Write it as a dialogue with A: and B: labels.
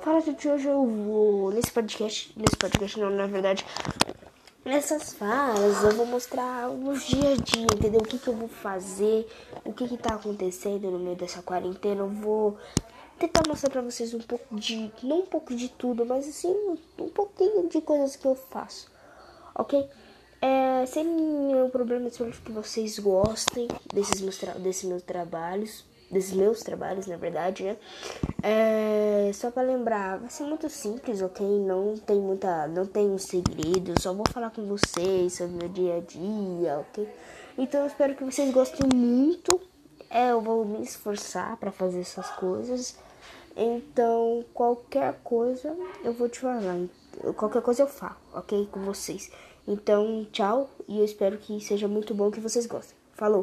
A: Fala de hoje eu vou nesse podcast, nesse podcast não, na verdade, nessas falas eu vou mostrar os dia a dia, entendeu? O que que eu vou fazer, o que que tá acontecendo no meio dessa quarentena. Eu vou tentar mostrar pra vocês um pouco de, não um pouco de tudo, mas assim, um pouquinho de coisas que eu faço, ok? É, sem nenhum problema, espero que vocês gostem desses meus, desses meus trabalhos, desses meus trabalhos, na verdade, né? É, só para lembrar, vai ser muito simples, ok? Não tem muita, não tem um segredo, só vou falar com vocês sobre meu dia a dia, ok? Então eu espero que vocês gostem muito. É, eu vou me esforçar para fazer essas coisas. Então, qualquer coisa eu vou te falar. Qualquer coisa eu falo, ok? Com vocês. Então, tchau e eu espero que seja muito bom que vocês gostem.